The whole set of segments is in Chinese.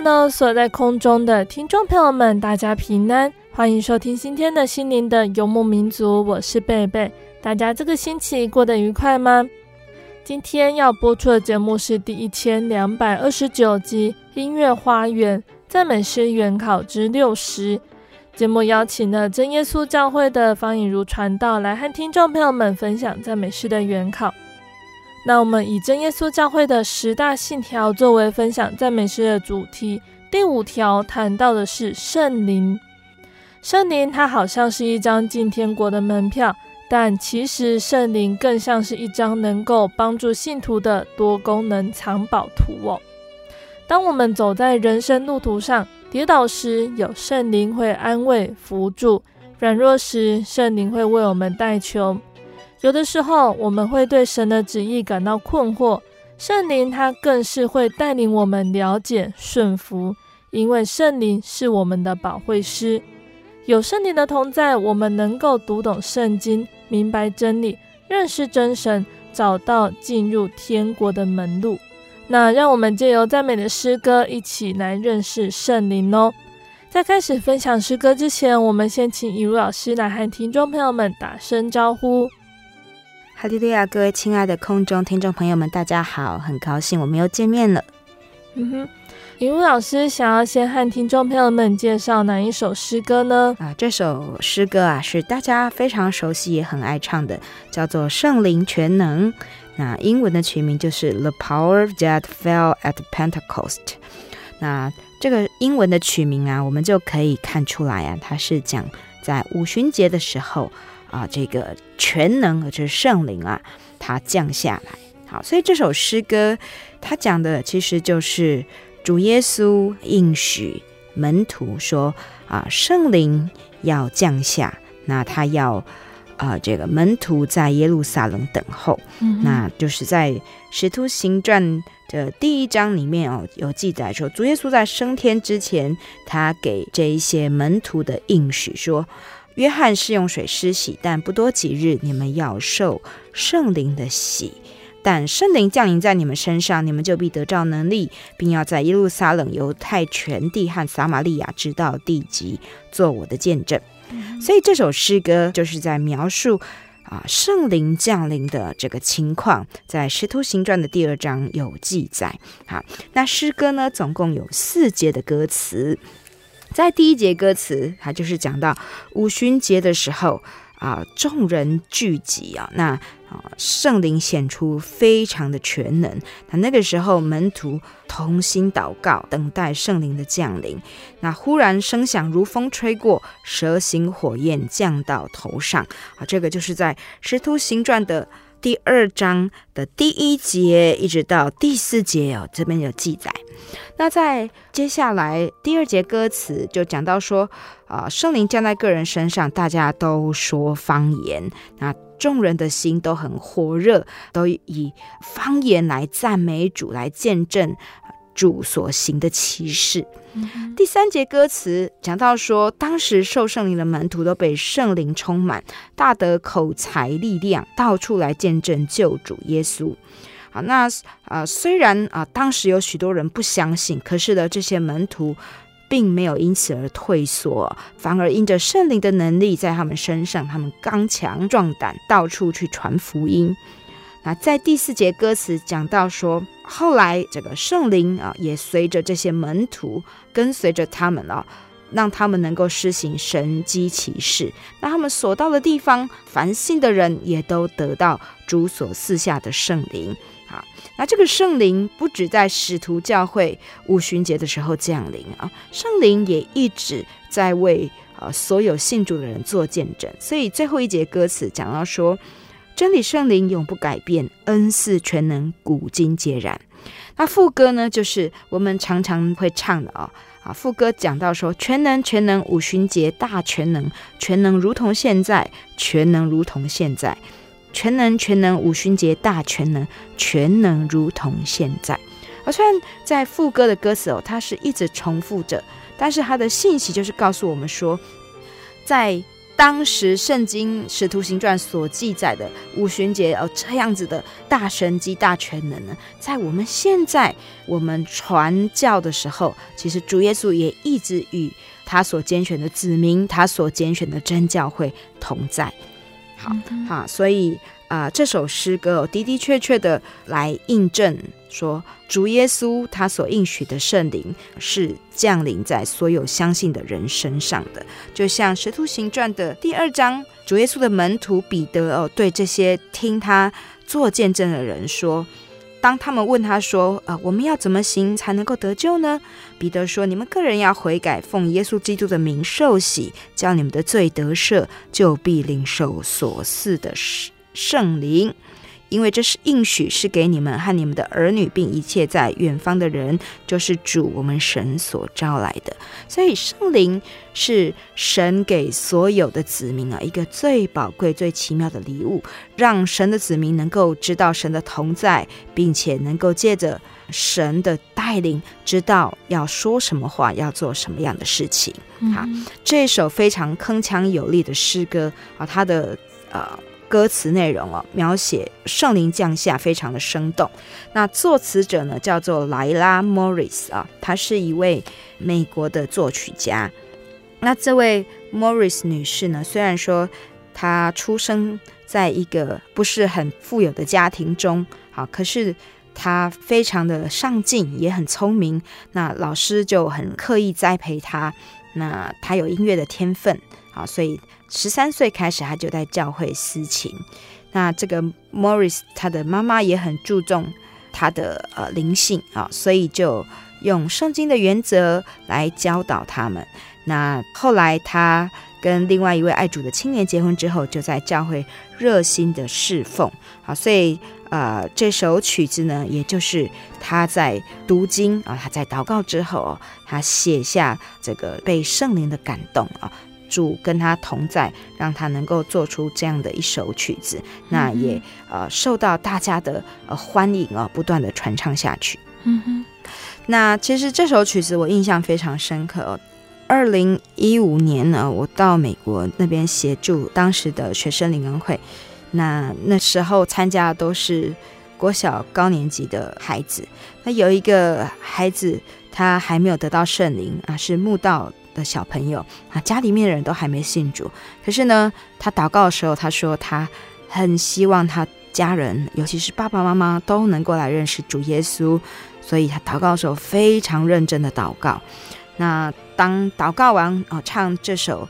Hello，所在空中的听众朋友们，大家平安。欢迎收听今天的心灵的游牧民族，我是贝贝。大家这个星期过得愉快吗？今天要播出的节目是第一千两百二十九集《音乐花园赞美诗原考之六十》。节目邀请了真耶稣教会的方颖如传道来和听众朋友们分享赞美诗的原考。那我们以真耶稣教会的十大信条作为分享赞美诗的主题，第五条谈到的是圣灵。圣灵，它好像是一张进天国的门票，但其实圣灵更像是一张能够帮助信徒的多功能藏宝图哦。当我们走在人生路途上，跌倒时，有圣灵会安慰扶助；软弱时，圣灵会为我们代求。有的时候，我们会对神的旨意感到困惑，圣灵他更是会带领我们了解顺服，因为圣灵是我们的保惠师。有圣灵的同在，我们能够读懂圣经，明白真理，认识真神，找到进入天国的门路。那让我们借由赞美的诗歌，一起来认识圣灵哦。在开始分享诗歌之前，我们先请以如老师来和听众朋友们打声招呼。哈利路亚，各位亲爱的空中听众朋友们，大家好，很高兴我们又见面了。嗯哼。以如老师想要先和听众朋友们介绍哪一首诗歌呢？啊，这首诗歌啊是大家非常熟悉也很爱唱的，叫做《圣灵全能》。那英文的曲名就是《The Power That Fell at Pentecost》。那这个英文的曲名啊，我们就可以看出来啊，它是讲在五旬节的时候啊，这个全能，就是圣灵啊，它降下来。好，所以这首诗歌它讲的其实就是。主耶稣应许门徒说：“啊，圣灵要降下，那他要啊、呃，这个门徒在耶路撒冷等候。嗯、那就是在《使徒行传》的第一章里面哦，有记载说，主耶稣在升天之前，他给这一些门徒的应许说：约翰是用水施洗，但不多几日，你们要受圣灵的洗。”但圣灵降临在你们身上，你们就必得着能力，并要在耶路撒冷、犹太全地和撒玛利亚直到地极，做我的见证。嗯、所以这首诗歌就是在描述啊圣灵降临的这个情况，在《使徒行传》的第二章有记载。好，那诗歌呢，总共有四节的歌词，在第一节歌词，它就是讲到五旬节的时候啊，众人聚集啊，那。啊，圣灵显出非常的全能。那那个时候，门徒同心祷告，等待圣灵的降临。那忽然声响如风吹过，蛇形火焰降到头上。啊，这个就是在《使徒行传》的第二章的第一节一直到第四节哦，这边有记载。那在接下来第二节歌词就讲到说，啊，圣灵降在个人身上，大家都说方言。那众人的心都很火热，都以方言来赞美主，来见证主所行的奇事。嗯、第三节歌词讲到说，当时受圣灵的门徒都被圣灵充满，大得口才力量，到处来见证救主耶稣。好，那、呃，虽然啊、当时有许多人不相信，可是呢，这些门徒并没有因此而退缩，反而因着圣灵的能力在他们身上，他们刚强壮胆，到处去传福音。那在第四节歌词讲到说，后来这个圣灵啊，也随着这些门徒跟随着他们啊，让他们能够施行神迹奇事。那他们所到的地方，凡信的人也都得到主所赐下的圣灵。好，那这个圣灵不止在使徒教会五旬节的时候降临啊，圣灵也一直在为呃所有信主的人做见证。所以最后一节歌词讲到说。真理圣灵永不改变，恩赐全能，古今皆然。那副歌呢，就是我们常常会唱的哦。啊，副歌讲到说，全能全能五旬节大全能，全能如同现在，全能如同现在，全能全能五旬节大全能，全能如同现在。而虽然在副歌的歌词哦，它是一直重复着，但是它的信息就是告诉我们说，在。当时圣经使徒行传所记载的五旬节哦，这样子的大神迹大全能呢，在我们现在我们传教的时候，其实主耶稣也一直与他所拣选的子民，他所拣选的真教会同在。好，好，所以。啊、呃，这首诗歌哦，的的确确的来印证说，主耶稣他所应许的圣灵是降临在所有相信的人身上的。就像《使徒行传》的第二章，主耶稣的门徒彼得哦，对这些听他做见证的人说。当他们问他说：“呃，我们要怎么行才能够得救呢？”彼得说：“你们个人要悔改，奉耶稣基督的名受洗，叫你们的罪得赦，就必领受所赐的圣灵。”因为这是应许，是给你们和你们的儿女，并一切在远方的人，就是主我们神所招来的。所以圣灵是神给所有的子民啊，一个最宝贵、最奇妙的礼物，让神的子民能够知道神的同在，并且能够借着神的带领，知道要说什么话，要做什么样的事情。好，这首非常铿锵有力的诗歌啊，它的呃。歌词内容哦，描写圣灵降下，非常的生动。那作词者呢，叫做莱拉·莫里斯啊，她是一位美国的作曲家。那这位莫里斯女士呢，虽然说她出生在一个不是很富有的家庭中，啊，可是她非常的上进，也很聪明。那老师就很刻意栽培她，那她有音乐的天分，啊，所以。十三岁开始，他就在教会私琴。那这个 Morris 他的妈妈也很注重他的呃灵性啊，所以就用圣经的原则来教导他们。那后来他跟另外一位爱主的青年结婚之后，就在教会热心的侍奉。好，所以呃这首曲子呢，也就是他在读经啊，他在祷告之后，他写下这个被圣灵的感动啊。主跟他同在，让他能够做出这样的一首曲子，那也呃受到大家的呃欢迎啊，不断的传唱下去。嗯哼，那其实这首曲子我印象非常深刻哦。二零一五年呢，我到美国那边协助当时的学生灵恩会，那那时候参加的都是国小高年级的孩子，那有一个孩子他还没有得到圣灵啊，是慕道的小朋友啊，家里面的人都还没信主，可是呢，他祷告的时候，他说他很希望他家人，尤其是爸爸妈妈都能够来认识主耶稣，所以他祷告的时候非常认真的祷告。那当祷告完啊，唱这首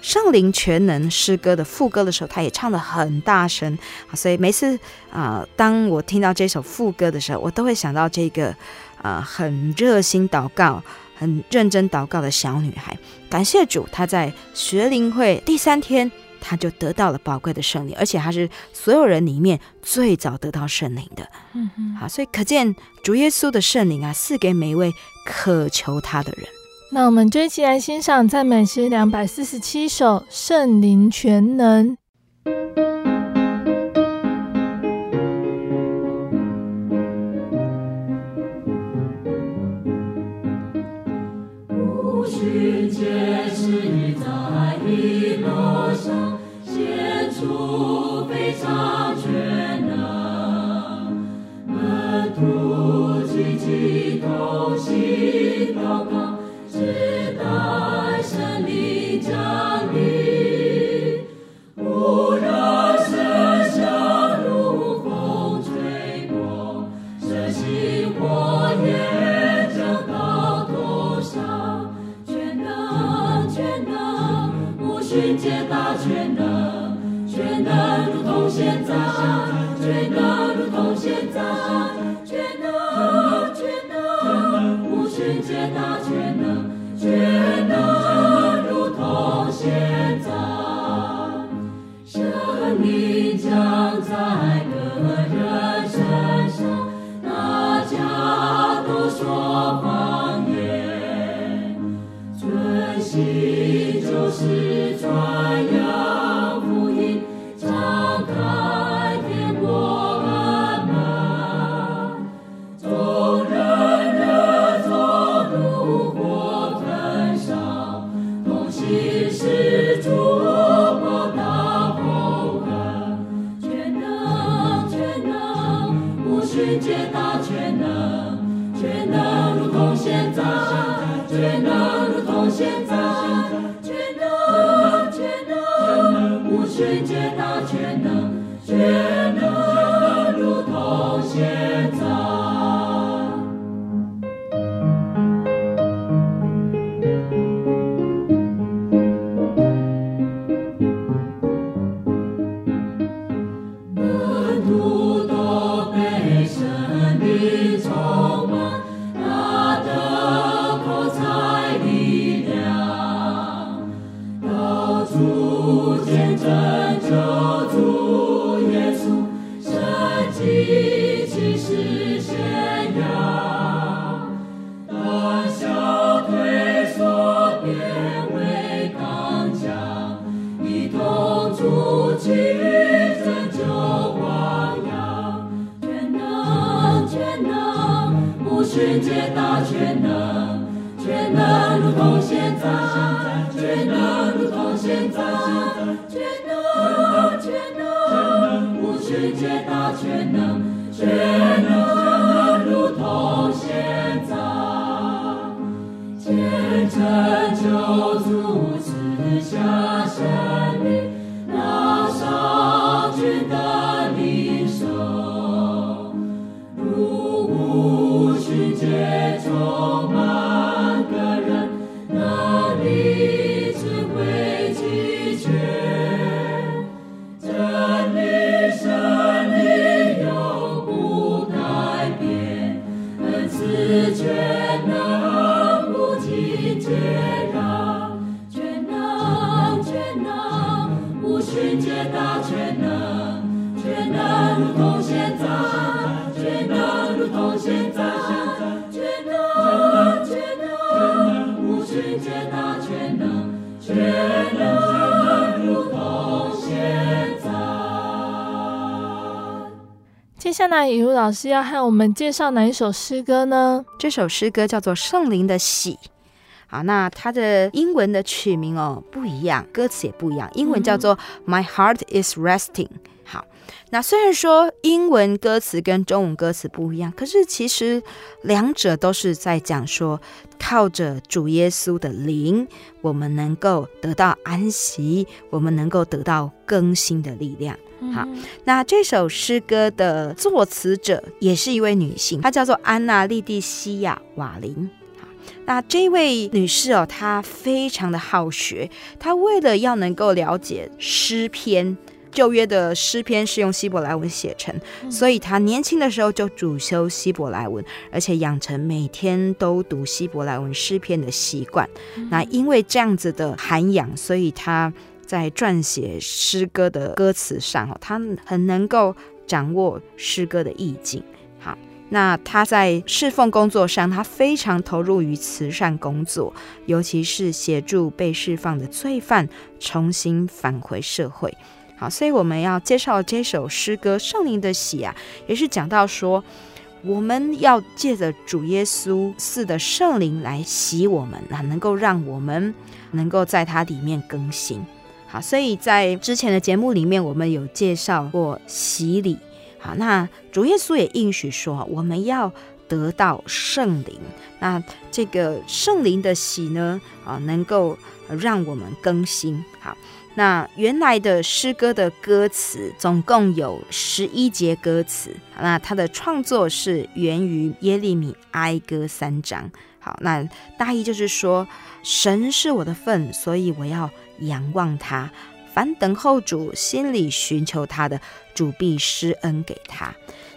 圣灵全能诗歌的副歌的时候，他也唱得很大声，所以每次啊，当我听到这首副歌的时候，我都会想到这个啊，很热心祷告。很认真祷告的小女孩，感谢主，她在学灵会第三天，她就得到了宝贵的圣灵，而且她是所有人里面最早得到圣灵的。嗯嗯，好，所以可见主耶稣的圣灵啊，赐给每一位渴求他的人。那我们就一起来欣赏赞美诗两百四十七首《圣灵全能》。齐齐同大能、全能、全能，如同仙在，生命将在个人身上，大家都说。虔诚老师要和我们介绍哪一首诗歌呢？这首诗歌叫做《圣灵的喜》。好，那它的英文的曲名哦不一样，歌词也不一样。英文叫做《My Heart Is Resting》。好，那虽然说英文歌词跟中文歌词不一样，可是其实两者都是在讲说，靠着主耶稣的灵，我们能够得到安息，我们能够得到更新的力量。好，那这首诗歌的作词者也是一位女性，她叫做安娜·莉蒂西亚·瓦林。好，那这位女士哦，她非常的好学，她为了要能够了解诗篇，旧约的诗篇是用希伯来文写成，所以她年轻的时候就主修希伯来文，而且养成每天都读希伯来文诗篇的习惯。那因为这样子的涵养，所以她。在撰写诗歌的歌词上，哦，他很能够掌握诗歌的意境。好，那他在侍奉工作上，他非常投入于慈善工作，尤其是协助被释放的罪犯重新返回社会。好，所以我们要介绍这首诗歌《圣灵的喜》啊，也是讲到说，我们要借着主耶稣赐的圣灵来洗我们，那能够让我们能够在它里面更新。好，所以在之前的节目里面，我们有介绍过洗礼。好，那主耶稣也应许说，我们要得到圣灵。那这个圣灵的洗呢，啊，能够让我们更新。好，那原来的诗歌的歌词总共有十一节歌词。那它的创作是源于耶利米哀歌三章。好，那大意就是说，神是我的份，所以我要仰望他。凡等候主，心里寻求他的，主必施恩给他。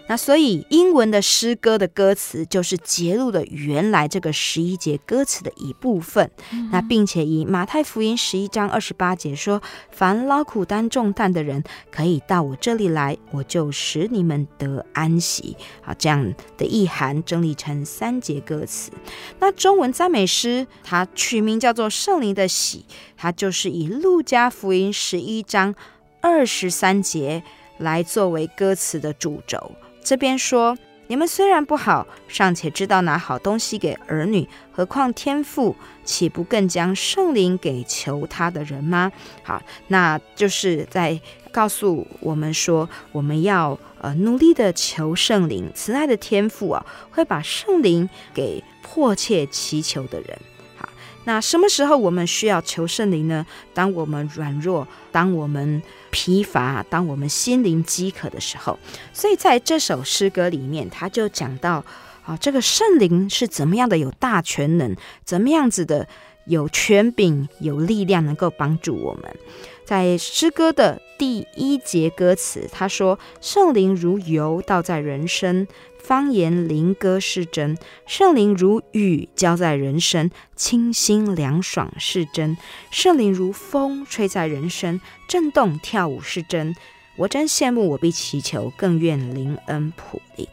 那所以英文的诗歌的歌词就是节录了原来这个十一节歌词的一部分。嗯、那并且以马太福音十一章二十八节说：“凡劳苦担重担的人，可以到我这里来，我就使你们得安息。”好，这样的意涵整理成三节歌词。那中文赞美诗它取名叫做《圣灵的喜》，它就是以路加福音十一章二十三节来作为歌词的主轴。这边说，你们虽然不好，尚且知道拿好东西给儿女，何况天父岂不更将圣灵给求他的人吗？好，那就是在告诉我们说，我们要呃努力的求圣灵，慈爱的天父啊，会把圣灵给迫切祈求的人。好那什么时候我们需要求圣灵呢？当我们软弱，当我们疲乏，当我们心灵饥渴的时候。所以在这首诗歌里面，他就讲到啊，这个圣灵是怎么样的有大权能，怎么样子的有权柄、有力量，能够帮助我们。在诗歌的第一节歌词，他说：“圣灵如油倒在人生。”方言灵歌是真，圣灵如雨浇在人身，清新凉爽是真；圣灵如风吹在人身，震动跳舞是真。我真羡慕，我必祈求，更愿灵恩普临。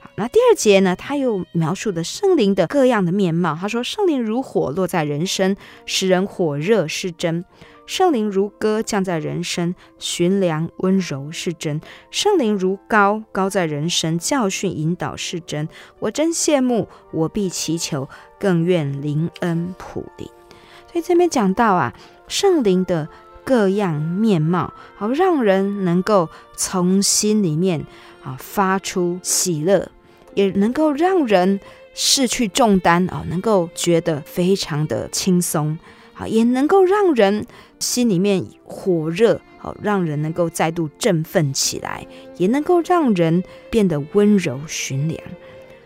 好，那第二节呢？他又描述的圣灵的各样的面貌。他说：圣灵如火落在人身，使人火热是真。圣灵如歌降在人生，寻良温柔是真；圣灵如高，高在人生，教训引导是真。我真羡慕，我必祈求，更愿灵恩普临。所以这边讲到啊，圣灵的各样面貌，好让人能够从心里面啊发出喜乐，也能够让人释去重担啊，能够觉得非常的轻松，好也能够让人。心里面火热，好让人能够再度振奋起来，也能够让人变得温柔循良。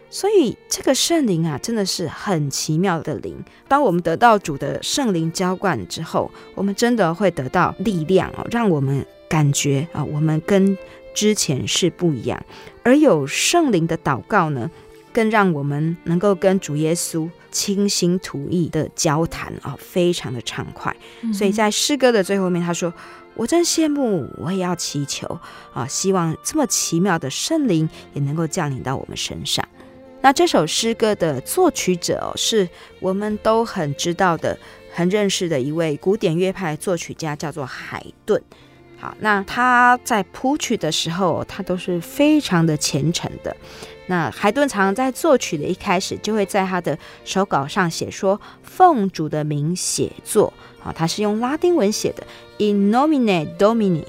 所以这个圣灵啊，真的是很奇妙的灵。当我们得到主的圣灵浇灌之后，我们真的会得到力量哦，让我们感觉啊，我们跟之前是不一样。而有圣灵的祷告呢，更让我们能够跟主耶稣倾心吐意的交谈啊，非常的畅快。所以在诗歌的最后面，他说：“我真羡慕，我也要祈求啊，希望这么奇妙的圣灵也能够降临到我们身上。”那这首诗歌的作曲者哦，是我们都很知道的、很认识的一位古典乐派作曲家，叫做海顿。好，那他在谱曲的时候，他都是非常的虔诚的。那海顿常常在作曲的一开始，就会在他的手稿上写说：“奉主的名写作。”好，他是用拉丁文写的，In nomine Domini。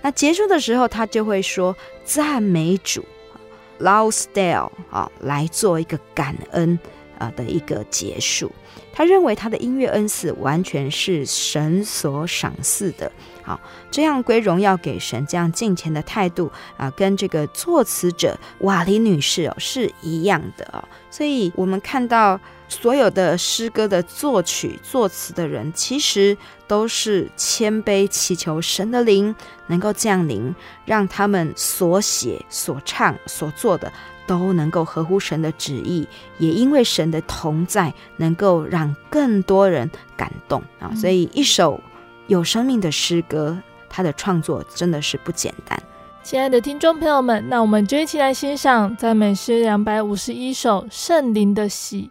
那结束的时候，他就会说：“赞美主，Laudate 啊，来做一个感恩啊的一个结束。”他认为他的音乐恩赐完全是神所赏赐的。好，这样归荣耀给神，这样敬虔的态度啊，跟这个作词者瓦里女士哦是一样的哦。所以，我们看到所有的诗歌的作曲、作词的人，其实都是谦卑祈求神的灵能够降临，让他们所写、所唱、所做的都能够合乎神的旨意，也因为神的同在，能够让更多人感动啊。所以，一首。有生命的诗歌，他的创作真的是不简单。亲爱的听众朋友们，那我们就一起来欣赏赞美诗两百五十一首《圣灵的喜》。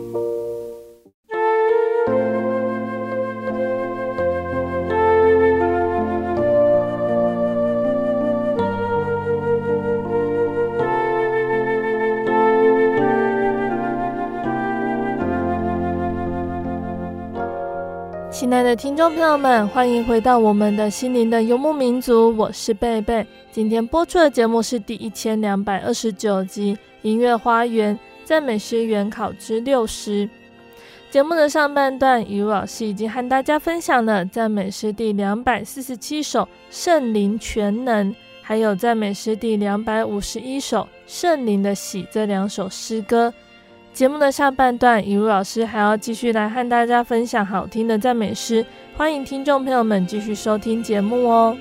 听众朋友们，欢迎回到我们的心灵的游牧民族，我是贝贝。今天播出的节目是第一千两百二十九集《音乐花园赞美诗原考之六十》。节目的上半段，雨老师已经和大家分享了赞美诗第两百四十七首《圣灵全能》，还有赞美诗第两百五十一首《圣灵的喜》这两首诗歌。节目的下半段，雨茹老师还要继续来和大家分享好听的赞美诗，欢迎听众朋友们继续收听节目哦。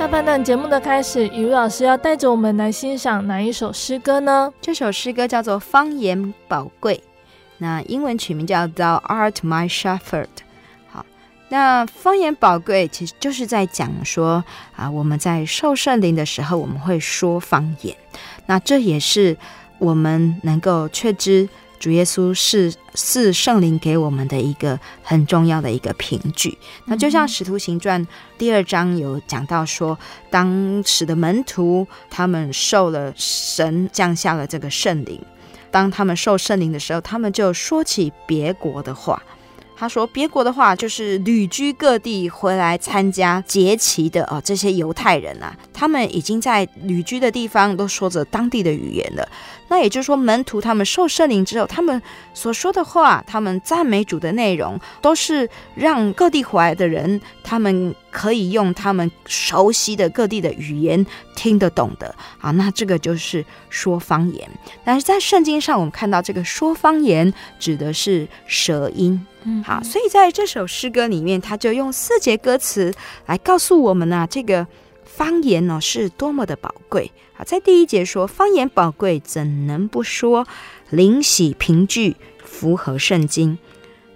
下半段节目的开始，雨露老师要带着我们来欣赏哪一首诗歌呢？这首诗歌叫做《方言宝贵》，那英文曲名叫《Thou Art My Shepherd》。好，那方言宝贵其实就是在讲说啊，我们在受圣灵的时候，我们会说方言，那这也是我们能够确知。主耶稣是赐圣灵给我们的一个很重要的一个凭据。那就像《使徒行传》第二章有讲到说，当时的门徒他们受了神降下了这个圣灵，当他们受圣灵的时候，他们就说起别国的话。他说：“别国的话，就是旅居各地回来参加节期的哦，这些犹太人啊，他们已经在旅居的地方都说着当地的语言了。那也就是说，门徒他们受圣灵之后，他们所说的话，他们赞美主的内容，都是让各地回来的人，他们可以用他们熟悉的各地的语言听得懂的啊。那这个就是说方言。但是在圣经上，我们看到这个说方言指的是舌音。”嗯，好，所以在这首诗歌里面，他就用四节歌词来告诉我们呢、啊，这个方言呢是多么的宝贵。在第一节说方言宝贵，怎能不说？灵喜凭据符合圣经。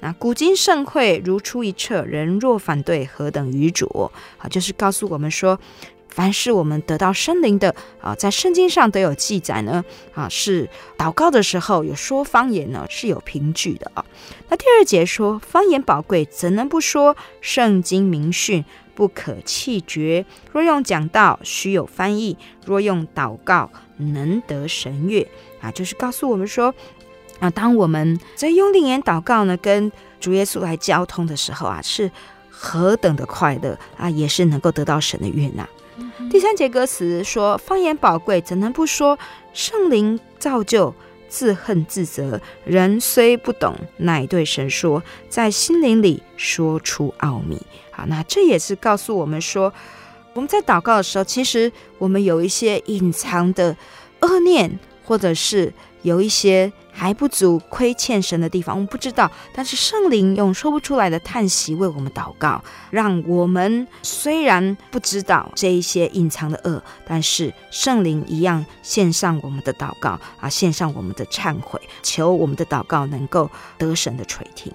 那古今盛会如出一辙，人若反对，何等愚拙？啊，就是告诉我们说。凡是我们得到圣灵的啊，在圣经上都有记载呢啊，是祷告的时候有说方言呢，是有凭据的啊。那第二节说方言宝贵，怎能不说？圣经明训不可弃绝。若用讲道，须有翻译；若用祷告，能得神悦啊。就是告诉我们说啊，当我们在用灵言祷告呢，跟主耶稣来交通的时候啊，是何等的快乐啊，也是能够得到神的悦纳。第三节歌词说：“方言宝贵，怎能不说？圣灵造就，自恨自责。人虽不懂，乃对神说，在心灵里说出奥秘。”好，那这也是告诉我们说，我们在祷告的时候，其实我们有一些隐藏的恶念，或者是有一些。还不足亏欠神的地方，我们不知道。但是圣灵用说不出来的叹息为我们祷告，让我们虽然不知道这一些隐藏的恶，但是圣灵一样献上我们的祷告啊，献上我们的忏悔，求我们的祷告能够得神的垂听。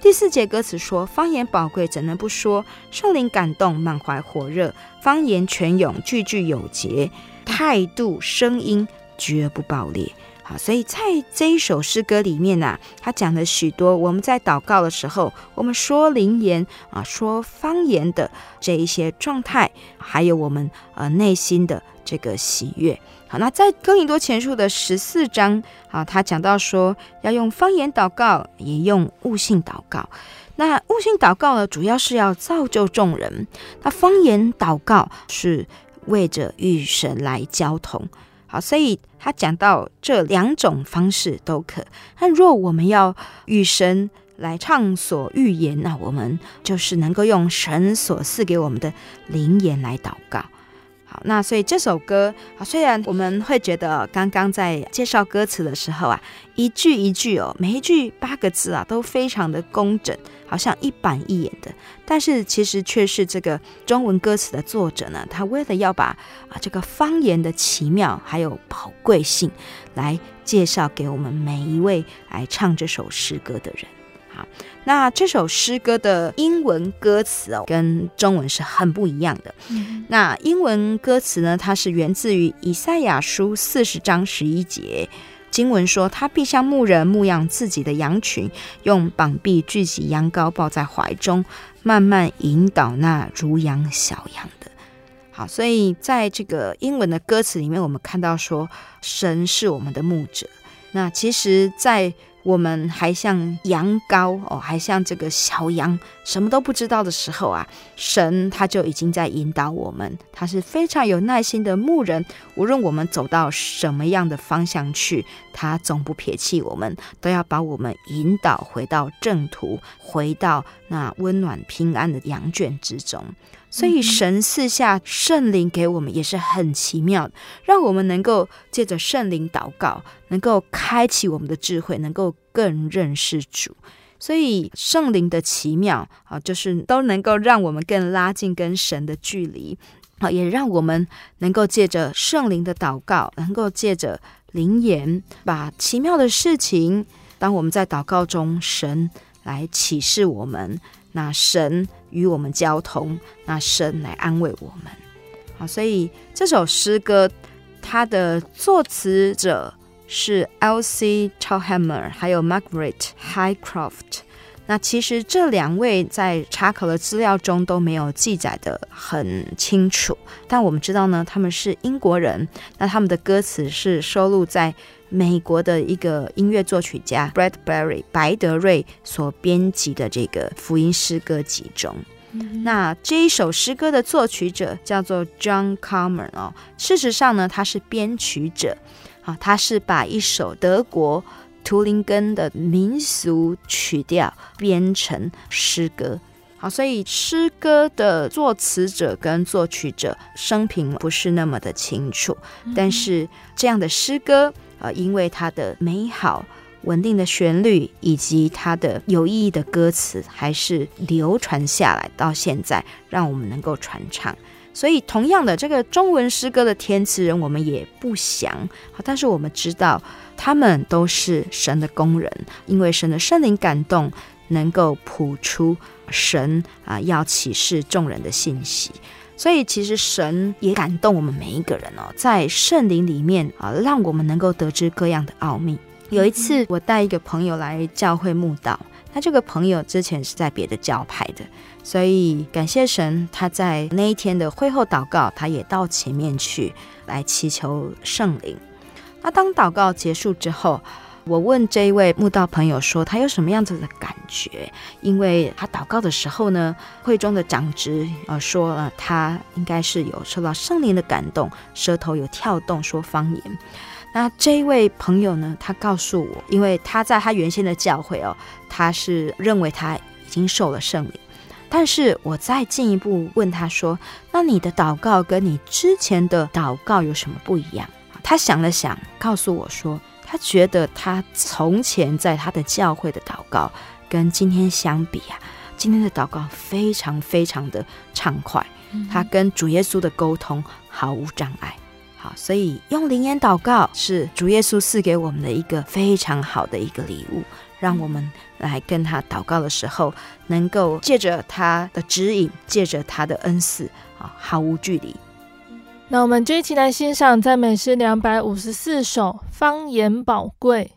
第四节歌词说：“方言宝贵，怎能不说？圣灵感动，满怀火热，方言泉涌，句句有节，态度声音绝不爆裂。”好，所以在这一首诗歌里面呢、他讲了许多我们在祷告的时候，我们说灵言啊，说方言的这一些状态，还有我们呃内心的这个喜悦。好，那在哥林多前书的十四章，啊，他讲到说要用方言祷告，也用悟性祷告。那悟性祷告呢，主要是要造就众人；那方言祷告是为着与神来交通。好，所以他讲到这两种方式都可。那若我们要与神来畅所欲言，那我们就是能够用神所赐给我们的灵言来祷告。那所以这首歌啊，虽然我们会觉得刚刚在介绍歌词的时候啊，一句一句哦，每一句八个字啊，都非常的工整，好像一板一眼的，但是其实却是这个中文歌词的作者呢，他为了要把啊这个方言的奇妙还有宝贵性来介绍给我们每一位来唱这首诗歌的人。那这首诗歌的英文歌词哦，跟中文是很不一样的。嗯、那英文歌词呢，它是源自于以赛亚书四十章十一节经文说：“他必像牧人牧养自己的羊群，用膀臂聚集羊羔，抱在怀中，慢慢引导那如羊小羊的。”好，所以在这个英文的歌词里面，我们看到说，神是我们的牧者。那其实，在我们还像羊羔哦，还像这个小羊，什么都不知道的时候啊，神他就已经在引导我们。他是非常有耐心的牧人，无论我们走到什么样的方向去，他总不撇弃我们，都要把我们引导回到正途，回到那温暖平安的羊圈之中。所以神赐下圣灵给我们也是很奇妙的，让我们能够借着圣灵祷告，能够开启我们的智慧，能够更认识主。所以圣灵的奇妙啊，就是都能够让我们更拉近跟神的距离啊，也让我们能够借着圣灵的祷告，能够借着灵言，把奇妙的事情，当我们在祷告中，神来启示我们。那神与我们交通，那神来安慰我们。好，所以这首诗歌它的作词者是 L.C. Chalhammer，还有 Margaret Highcroft。那其实这两位在查考的资料中都没有记载得很清楚，但我们知道呢，他们是英国人。那他们的歌词是收录在美国的一个音乐作曲家 Bradbury 白德瑞所编辑的这个福音诗歌集中。嗯、那这一首诗歌的作曲者叫做 John Carmen 哦，事实上呢，他是编曲者啊，他是把一首德国。图林根的民俗曲调编成诗歌，好，所以诗歌的作词者跟作曲者生平不是那么的清楚，但是这样的诗歌，呃，因为它的美好、稳定的旋律以及它的有意义的歌词，还是流传下来到现在，让我们能够传唱。所以，同样的，这个中文诗歌的填词人，我们也不详，好，但是我们知道。他们都是神的工人，因为神的圣灵感动，能够谱出神啊要启示众人的信息。所以，其实神也感动我们每一个人哦，在圣灵里面啊，让我们能够得知各样的奥秘。有一次，我带一个朋友来教会慕道，他这个朋友之前是在别的教派的，所以感谢神，他在那一天的会后祷告，他也到前面去来祈求圣灵。那当祷告结束之后，我问这一位慕道朋友说，他有什么样子的感觉？因为他祷告的时候呢，会中的长执呃说了，他应该是有受到圣灵的感动，舌头有跳动，说方言。那这一位朋友呢，他告诉我，因为他在他原先的教会哦，他是认为他已经受了圣灵，但是我再进一步问他说，那你的祷告跟你之前的祷告有什么不一样？他想了想，告诉我说：“他觉得他从前在他的教会的祷告，跟今天相比啊，今天的祷告非常非常的畅快。他跟主耶稣的沟通毫无障碍。好，所以用灵言祷告是主耶稣赐给我们的一个非常好的一个礼物，让我们来跟他祷告的时候，能够借着他的指引，借着他的恩赐啊，毫无距离。”那我们就一起来欣赏赞美诗两百五十四首《方言宝贵》。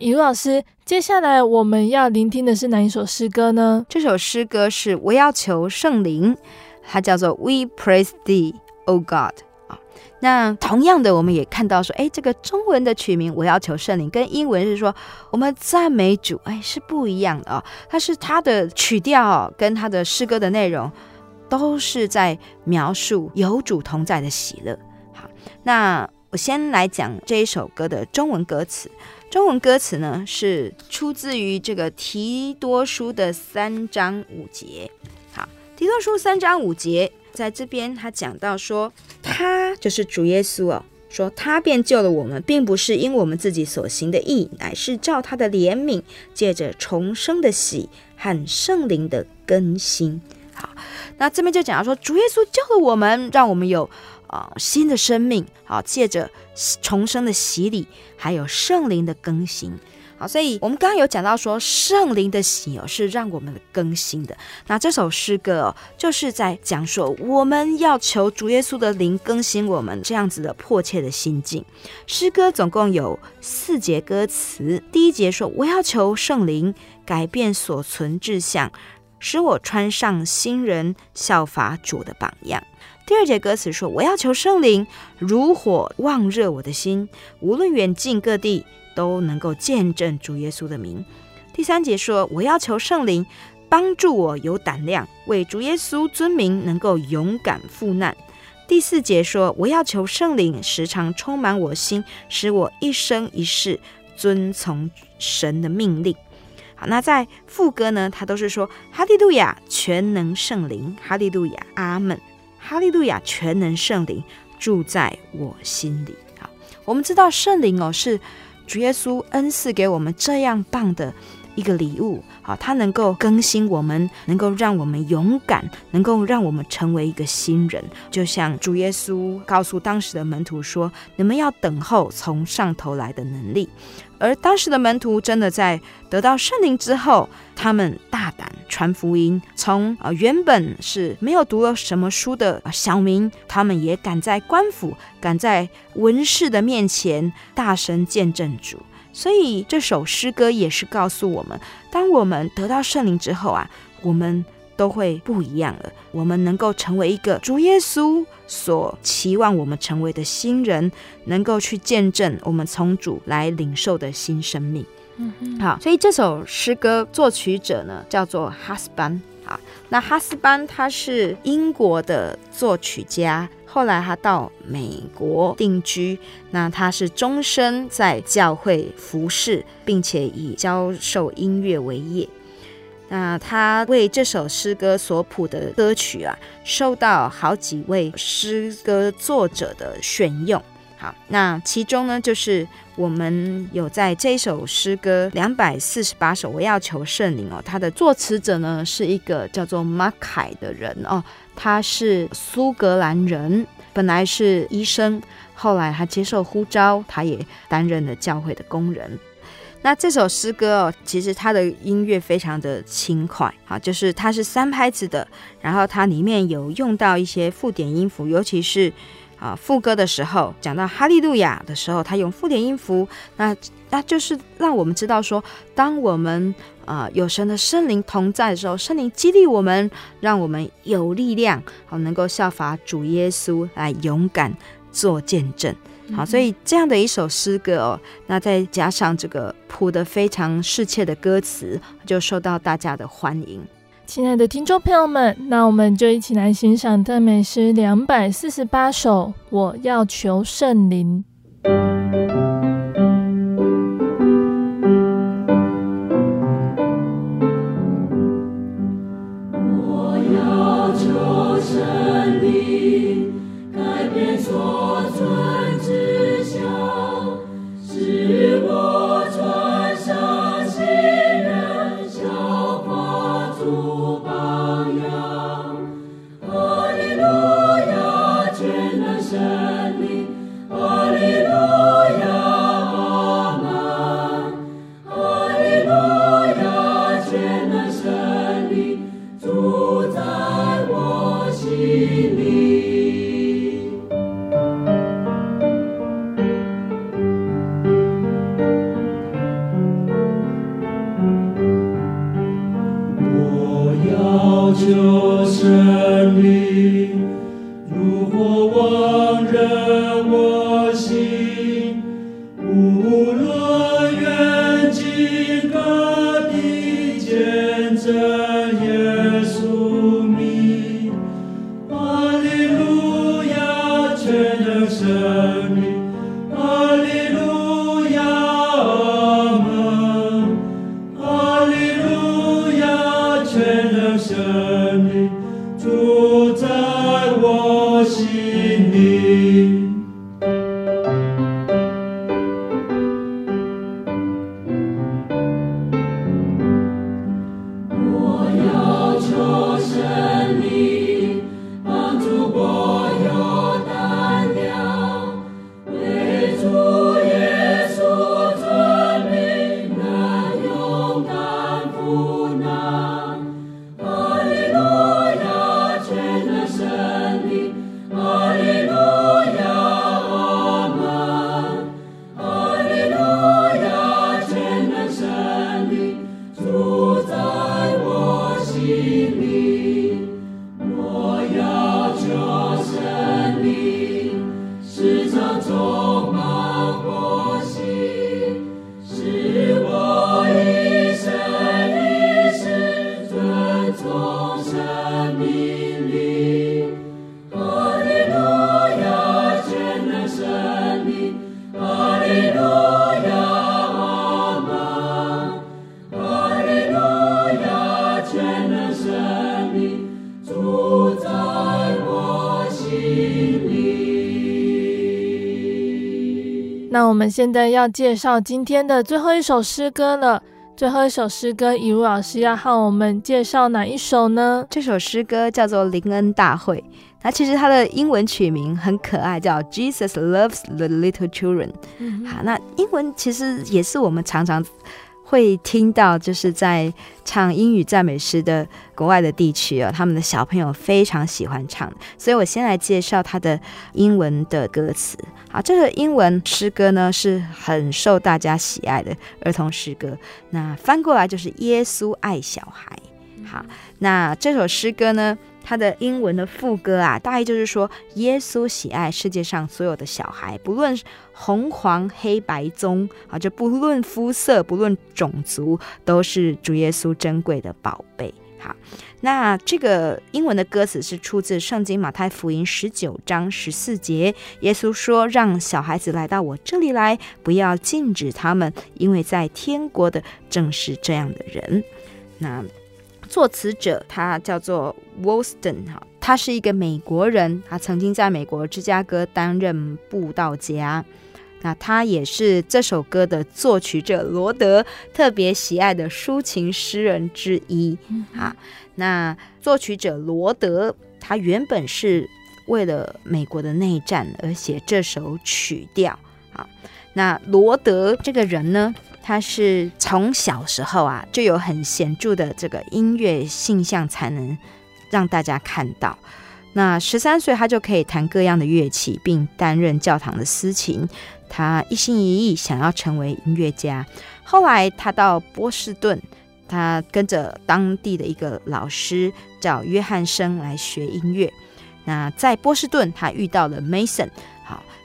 那以如老师，接下来我们要聆听的是哪一首诗歌呢？这首诗歌是我要求圣灵，它叫做 We Praise Thee, O God。啊，那同样的，我们也看到说，哎，这个中文的曲名我要求圣灵，跟英文是说我们赞美主，哎，是不一样的哦。它是它的曲调跟它的诗歌的内容，都是在描述有主同在的喜乐。好，那我先来讲这一首歌的中文歌词。中文歌词呢，是出自于这个提多书的三章五节。好，提多书三章五节，在这边他讲到说，他就是主耶稣哦，说他便救了我们，并不是因我们自己所行的义，乃是照他的怜悯，借着重生的喜和圣灵的更新。好，那这边就讲到说，主耶稣救了我们，让我们有。啊、新的生命，好，借着重生的洗礼，还有圣灵的更新，好，所以我们刚刚有讲到说，圣灵的洗哦是让我们的更新的。那这首诗歌哦，就是在讲说，我们要求主耶稣的灵更新我们这样子的迫切的心境。诗歌总共有四节歌词，第一节说，我要求圣灵改变所存志向，使我穿上新人，效法主的榜样。第二节歌词说：“我要求圣灵如火旺热我的心，无论远近各地都能够见证主耶稣的名。”第三节说：“我要求圣灵帮助我有胆量，为主耶稣尊名，能够勇敢赴难。”第四节说：“我要求圣灵时常充满我心，使我一生一世遵从神的命令。”好，那在副歌呢，他都是说：“哈利路亚，全能圣灵，哈利路亚，阿门。”哈利路亚！全能圣灵住在我心里。好，我们知道圣灵哦，是主耶稣恩赐给我们这样棒的一个礼物。好，它能够更新我们，能够让我们勇敢，能够让我们成为一个新人。就像主耶稣告诉当时的门徒说：“你们要等候从上头来的能力。”而当时的门徒真的在得到圣灵之后，他们大胆传福音，从啊原本是没有读了什么书的小民，他们也敢在官府、敢在文士的面前大声见证主。所以这首诗歌也是告诉我们，当我们得到圣灵之后啊，我们。都会不一样了。我们能够成为一个主耶稣所期望我们成为的新人，能够去见证我们从主来领受的新生命。嗯哼，好，所以这首诗歌作曲者呢叫做哈斯班。好，那哈斯班他是英国的作曲家，后来他到美国定居。那他是终身在教会服侍，并且以教授音乐为业。那他为这首诗歌所谱的歌曲啊，受到好几位诗歌作者的选用。好，那其中呢，就是我们有在这首诗歌两百四十八首，我要求圣灵哦，他的作词者呢是一个叫做马凯的人哦，他是苏格兰人，本来是医生，后来他接受呼召，他也担任了教会的工人。那这首诗歌哦，其实它的音乐非常的轻快，啊，就是它是三拍子的，然后它里面有用到一些附点音符，尤其是啊副歌的时候，讲到哈利路亚的时候，它用附点音符，那那就是让我们知道说，当我们啊有神的圣灵同在的时候，圣灵激励我们，让我们有力量，好能够效法主耶稣来勇敢做见证。好，所以这样的一首诗歌哦，那再加上这个谱的非常适切的歌词，就受到大家的欢迎。亲爱的听众朋友们，那我们就一起来欣赏赞美诗两百四十八首。我要求圣灵。们现在要介绍今天的最后一首诗歌了。最后一首诗歌，以如老师要和我们介绍哪一首呢？这首诗歌叫做《林恩大会》，那其实它的英文取名很可爱，叫 Jesus Loves the Little Children。嗯，好，那英文其实也是我们常常会听到，就是在唱英语赞美诗的国外的地区哦，他们的小朋友非常喜欢唱，所以我先来介绍它的英文的歌词。好，这个英文诗歌呢是很受大家喜爱的儿童诗歌，那翻过来就是耶稣爱小孩。好，那这首诗歌呢，它的英文的副歌啊，大意就是说，耶稣喜爱世界上所有的小孩，不论红黄黑白棕啊，就不论肤色，不论种族，都是主耶稣珍贵的宝贝。好，那这个英文的歌词是出自圣经马太福音十九章十四节，耶稣说：“让小孩子来到我这里来，不要禁止他们，因为在天国的正是这样的人。”那作词者他叫做 Woolston 哈，他是一个美国人，他曾经在美国芝加哥担任布道家。那他也是这首歌的作曲者罗德特别喜爱的抒情诗人之一。啊，那作曲者罗德他原本是为了美国的内战而写这首曲调。啊，那罗德这个人呢，他是从小时候啊就有很显著的这个音乐性向才能让大家看到。那十三岁他就可以弹各样的乐器，并担任教堂的司琴。他一心一意想要成为音乐家，后来他到波士顿，他跟着当地的一个老师叫约翰生来学音乐。那在波士顿，他遇到了 Mason。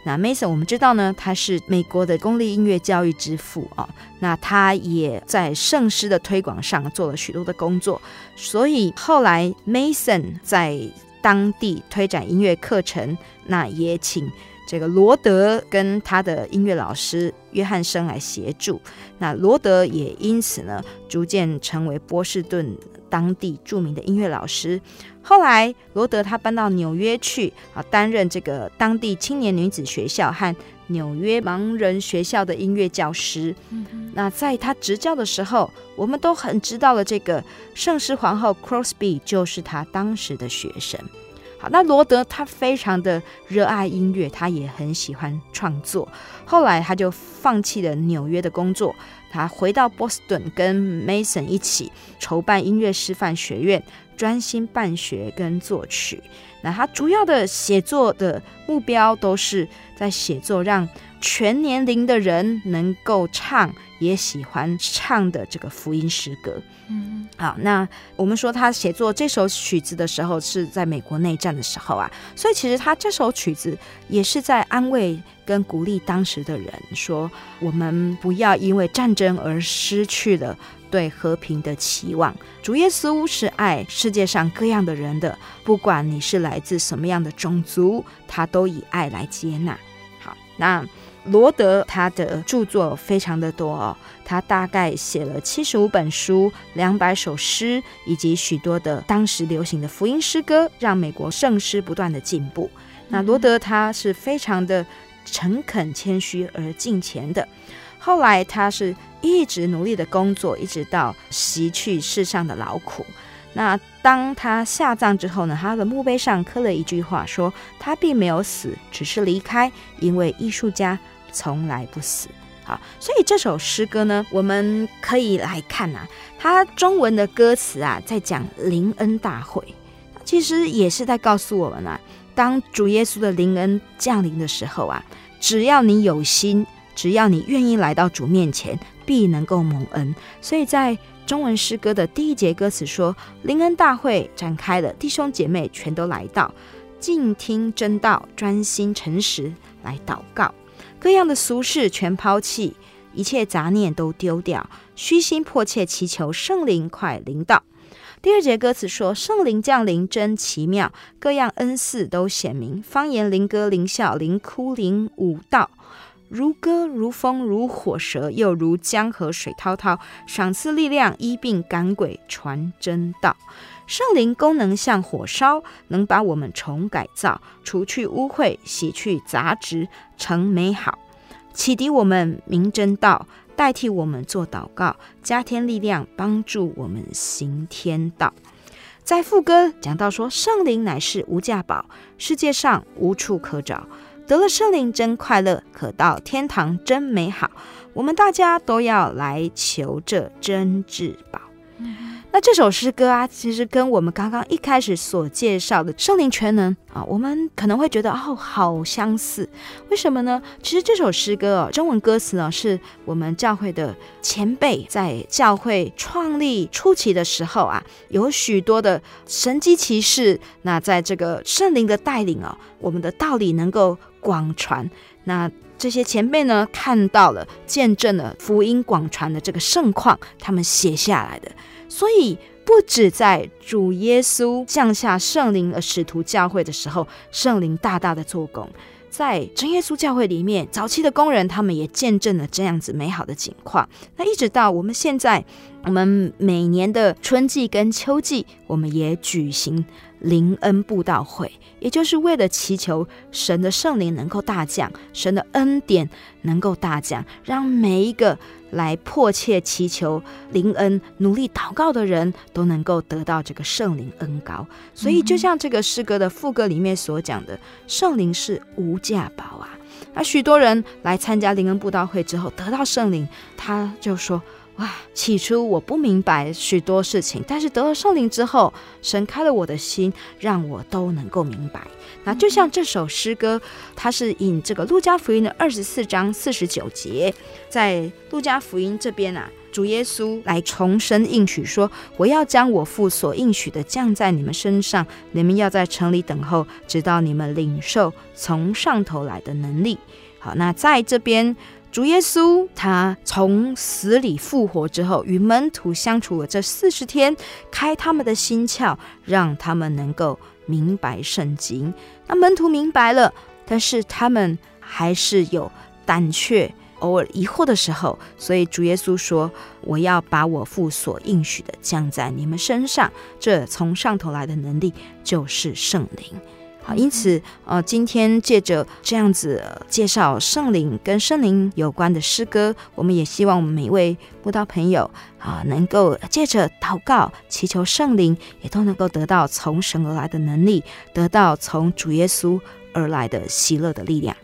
那 Mason 我们知道呢，他是美国的公立音乐教育之父啊。那他也在圣诗的推广上做了许多的工作，所以后来 Mason 在当地推展音乐课程，那也请。这个罗德跟他的音乐老师约翰生来协助，那罗德也因此呢，逐渐成为波士顿当地著名的音乐老师。后来，罗德他搬到纽约去啊，担任这个当地青年女子学校和纽约盲人学校的音乐教师。嗯、那在他执教的时候，我们都很知道了，这个圣诗皇后 Crosby 就是他当时的学生。好，那罗德他非常的热爱音乐，他也很喜欢创作。后来他就放弃了纽约的工作，他回到波士顿，跟 Mason 一起筹办音乐师范学院，专心办学跟作曲。那他主要的写作的目标都是在写作，让全年龄的人能够唱，也喜欢唱的这个福音诗歌。嗯，好，那我们说他写作这首曲子的时候是在美国内战的时候啊，所以其实他这首曲子也是在安慰跟鼓励当时的人，说我们不要因为战争而失去了对和平的期望。主耶稣是爱世界上各样的人的，不管你是来自什么样的种族，他都以爱来接纳。好，那。罗德他的著作非常的多哦，他大概写了七十五本书、两百首诗，以及许多的当时流行的福音诗歌，让美国圣诗不断的进步。那罗德他是非常的诚恳、谦虚而敬虔的。后来他是一直努力的工作，一直到洗去世上的劳苦。那当他下葬之后呢，他的墓碑上刻了一句话，说他并没有死，只是离开，因为艺术家。从来不死，好，所以这首诗歌呢，我们可以来看啊，它中文的歌词啊，在讲灵恩大会，其实也是在告诉我们啊，当主耶稣的灵恩降临的时候啊，只要你有心，只要你愿意来到主面前，必能够蒙恩。所以在中文诗歌的第一节歌词说，灵恩大会展开了，弟兄姐妹全都来到，静听真道，专心诚实来祷告。各样的俗事全抛弃，一切杂念都丢掉，虚心迫切祈求圣灵快临到。第二节歌词说：圣灵降临真奇妙，各样恩赐都显明，方言灵歌灵笑灵哭灵舞道，如歌如风如火舌，又如江河水滔滔，赏赐力量医病赶鬼传真道。圣灵功能像火烧，能把我们重改造，除去污秽，洗去杂质，成美好。启迪我们明真道，代替我们做祷告，加添力量，帮助我们行天道。在副歌讲到说，圣灵乃是无价宝，世界上无处可找。得了圣灵真快乐，可到天堂真美好。我们大家都要来求这真至宝。那这首诗歌啊，其实跟我们刚刚一开始所介绍的圣灵全能啊，我们可能会觉得哦，好相似。为什么呢？其实这首诗歌哦，中文歌词呢，是我们教会的前辈在教会创立初期的时候啊，有许多的神迹奇事。那在这个圣灵的带领哦，我们的道理能够广传。那这些前辈呢，看到了、见证了福音广传的这个盛况，他们写下来的。所以，不止在主耶稣降下圣灵而使徒教会的时候，圣灵大大的做工，在真耶稣教会里面，早期的工人他们也见证了这样子美好的景况。那一直到我们现在，我们每年的春季跟秋季，我们也举行。灵恩布道会，也就是为了祈求神的圣灵能够大降，神的恩典能够大降，让每一个来迫切祈求灵恩、努力祷告的人都能够得到这个圣灵恩膏。所以，就像这个诗歌的副歌里面所讲的，圣灵是无价宝啊！那许多人来参加灵恩布道会之后，得到圣灵，他就说。哇！起初我不明白许多事情，但是得了圣灵之后，神开了我的心，让我都能够明白。那就像这首诗歌，它是引这个路加福音的二十四章四十九节，在路加福音这边啊，主耶稣来重申应许说：“我要将我父所应许的降在你们身上，你们要在城里等候，直到你们领受从上头来的能力。”好，那在这边。主耶稣他从死里复活之后，与门徒相处了这四十天，开他们的心窍，让他们能够明白圣经。那门徒明白了，但是他们还是有胆怯、偶尔疑惑的时候。所以主耶稣说：“我要把我父所应许的降在你们身上，这从上头来的能力就是圣灵。”好，因此，呃，今天借着这样子介绍圣灵跟圣灵有关的诗歌，我们也希望我们每一位慕道朋友啊，能够借着祷告祈求圣灵，也都能够得到从神而来的能力，得到从主耶稣而来的喜乐的力量。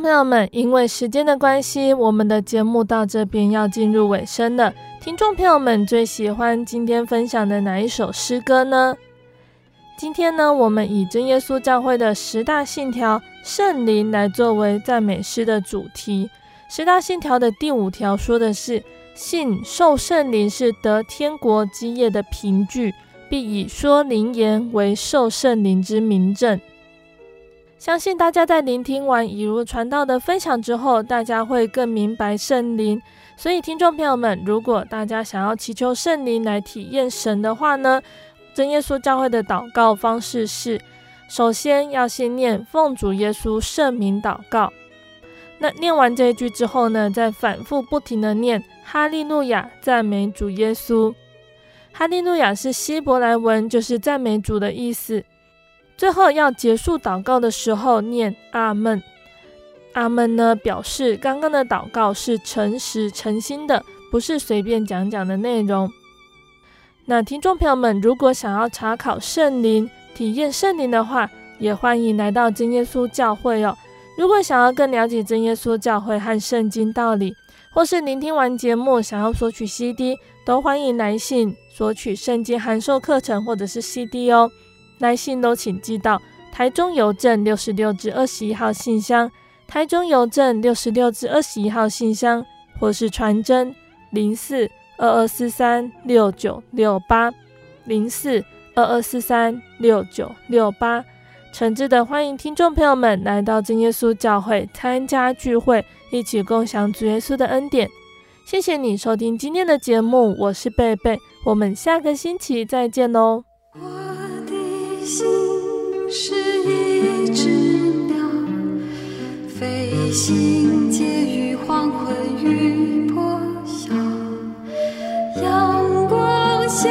朋友们，因为时间的关系，我们的节目到这边要进入尾声了。听众朋友们最喜欢今天分享的哪一首诗歌呢？今天呢，我们以真耶稣教会的十大信条“圣灵”来作为赞美诗的主题。十大信条的第五条说的是：“信受圣灵是得天国基业的凭据，必以说灵言为受圣灵之明证。”相信大家在聆听完以如传道的分享之后，大家会更明白圣灵。所以，听众朋友们，如果大家想要祈求圣灵来体验神的话呢，真耶稣教会的祷告方式是：首先要先念奉主耶稣圣名祷告。那念完这一句之后呢，再反复不停的念哈利路亚，赞美主耶稣。哈利路亚是希伯来文，就是赞美主的意思。最后要结束祷告的时候，念阿门。阿门呢，表示刚刚的祷告是诚实诚心的，不是随便讲讲的内容。那听众朋友们，如果想要查考圣灵、体验圣灵的话，也欢迎来到真耶稣教会哦。如果想要更了解真耶稣教会和圣经道理，或是聆听完节目想要索取 CD，都欢迎来信索取圣经函授课程或者是 CD 哦。来信都请寄到台中邮政六十六至二十一号信箱，台中邮政六十六至二十一号信箱，或是传真零四。二二四三六九六八零四二二四三六九六八，诚挚的欢迎听众朋友们来到真耶稣教会参加聚会，一起共享主耶稣的恩典。谢谢你收听今天的节目，我是贝贝，我们下个星期再见喽。心是一只鸟，飞行介于黄昏与破晓，阳光下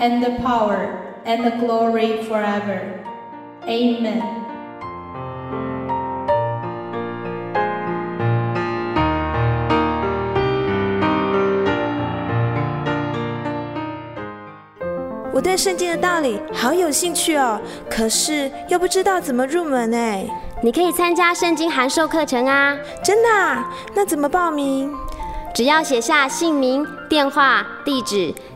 and the power, and the glory forever. Amen. 我对圣经的道理好有兴趣哦，可是又不知道怎么入门哎。你可以参加圣经函授课程啊！真的啊？那怎么报名？只要写下姓名、电话、地址，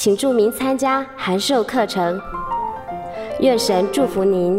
请注明参加函授课程。愿神祝福您。